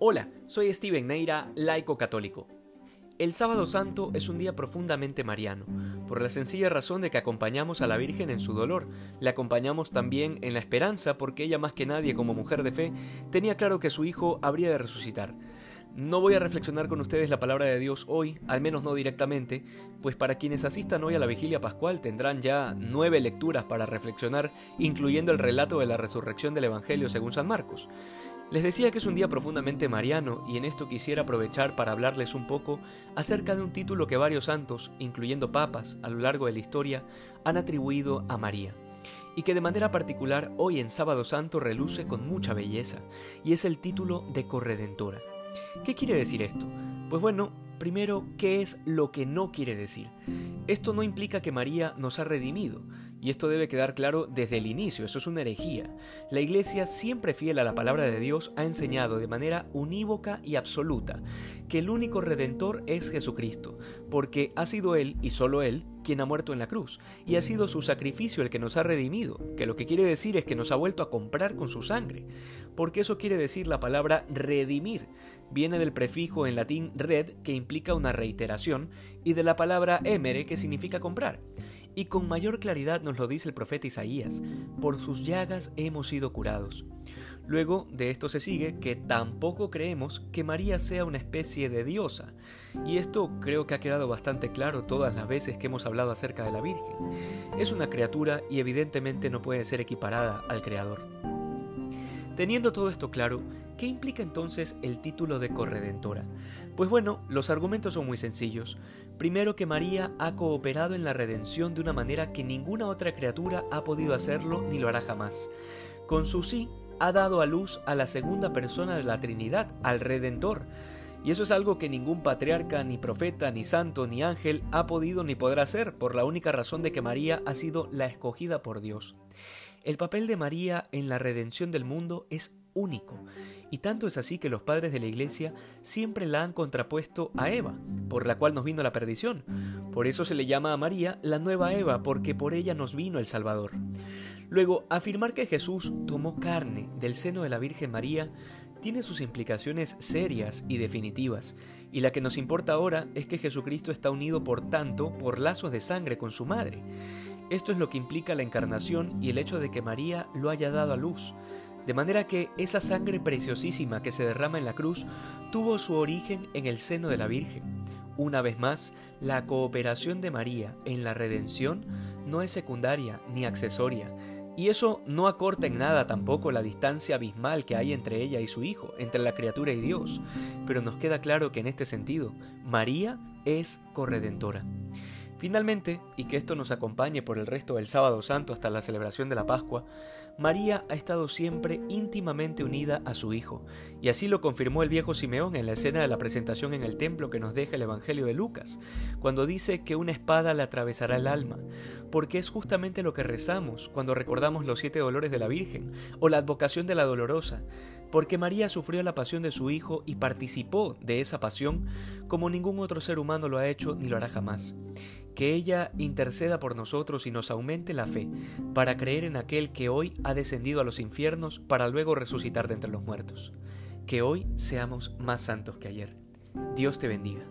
Hola, soy Steven Neira, laico católico. El sábado santo es un día profundamente mariano, por la sencilla razón de que acompañamos a la Virgen en su dolor, le acompañamos también en la esperanza porque ella más que nadie como mujer de fe tenía claro que su hijo habría de resucitar. No voy a reflexionar con ustedes la palabra de Dios hoy, al menos no directamente, pues para quienes asistan hoy a la vigilia pascual tendrán ya nueve lecturas para reflexionar, incluyendo el relato de la resurrección del Evangelio según San Marcos. Les decía que es un día profundamente mariano y en esto quisiera aprovechar para hablarles un poco acerca de un título que varios santos, incluyendo papas, a lo largo de la historia, han atribuido a María y que de manera particular hoy en Sábado Santo reluce con mucha belleza, y es el título de Corredentora. ¿Qué quiere decir esto? Pues bueno, primero, ¿qué es lo que no quiere decir? Esto no implica que María nos ha redimido, y esto debe quedar claro desde el inicio, eso es una herejía. La Iglesia, siempre fiel a la palabra de Dios, ha enseñado de manera unívoca y absoluta que el único redentor es Jesucristo, porque ha sido Él y solo Él quien ha muerto en la cruz, y ha sido su sacrificio el que nos ha redimido, que lo que quiere decir es que nos ha vuelto a comprar con su sangre, porque eso quiere decir la palabra redimir, viene del prefijo en latín red, que implica una reiteración, y de la palabra emere, que significa comprar. Y con mayor claridad nos lo dice el profeta Isaías, por sus llagas hemos sido curados. Luego de esto se sigue que tampoco creemos que María sea una especie de diosa, y esto creo que ha quedado bastante claro todas las veces que hemos hablado acerca de la Virgen. Es una criatura y evidentemente no puede ser equiparada al Creador. Teniendo todo esto claro, ¿qué implica entonces el título de corredentora? Pues bueno, los argumentos son muy sencillos. Primero que María ha cooperado en la redención de una manera que ninguna otra criatura ha podido hacerlo ni lo hará jamás. Con su sí, ha dado a luz a la segunda persona de la Trinidad, al Redentor. Y eso es algo que ningún patriarca, ni profeta, ni santo, ni ángel ha podido ni podrá hacer, por la única razón de que María ha sido la escogida por Dios. El papel de María en la redención del mundo es único, y tanto es así que los padres de la Iglesia siempre la han contrapuesto a Eva, por la cual nos vino la perdición. Por eso se le llama a María la nueva Eva, porque por ella nos vino el Salvador. Luego, afirmar que Jesús tomó carne del seno de la Virgen María tiene sus implicaciones serias y definitivas, y la que nos importa ahora es que Jesucristo está unido por tanto por lazos de sangre con su madre. Esto es lo que implica la encarnación y el hecho de que María lo haya dado a luz. De manera que esa sangre preciosísima que se derrama en la cruz tuvo su origen en el seno de la Virgen. Una vez más, la cooperación de María en la redención no es secundaria ni accesoria, y eso no acorta en nada tampoco la distancia abismal que hay entre ella y su hijo, entre la criatura y Dios, pero nos queda claro que en este sentido, María es corredentora. Finalmente, y que esto nos acompañe por el resto del sábado santo hasta la celebración de la Pascua, María ha estado siempre íntimamente unida a su Hijo, y así lo confirmó el viejo Simeón en la escena de la presentación en el templo que nos deja el Evangelio de Lucas, cuando dice que una espada le atravesará el alma, porque es justamente lo que rezamos cuando recordamos los siete dolores de la Virgen, o la advocación de la dolorosa, porque María sufrió la pasión de su Hijo y participó de esa pasión como ningún otro ser humano lo ha hecho ni lo hará jamás que ella interceda por nosotros y nos aumente la fe, para creer en aquel que hoy ha descendido a los infiernos para luego resucitar de entre los muertos. Que hoy seamos más santos que ayer. Dios te bendiga.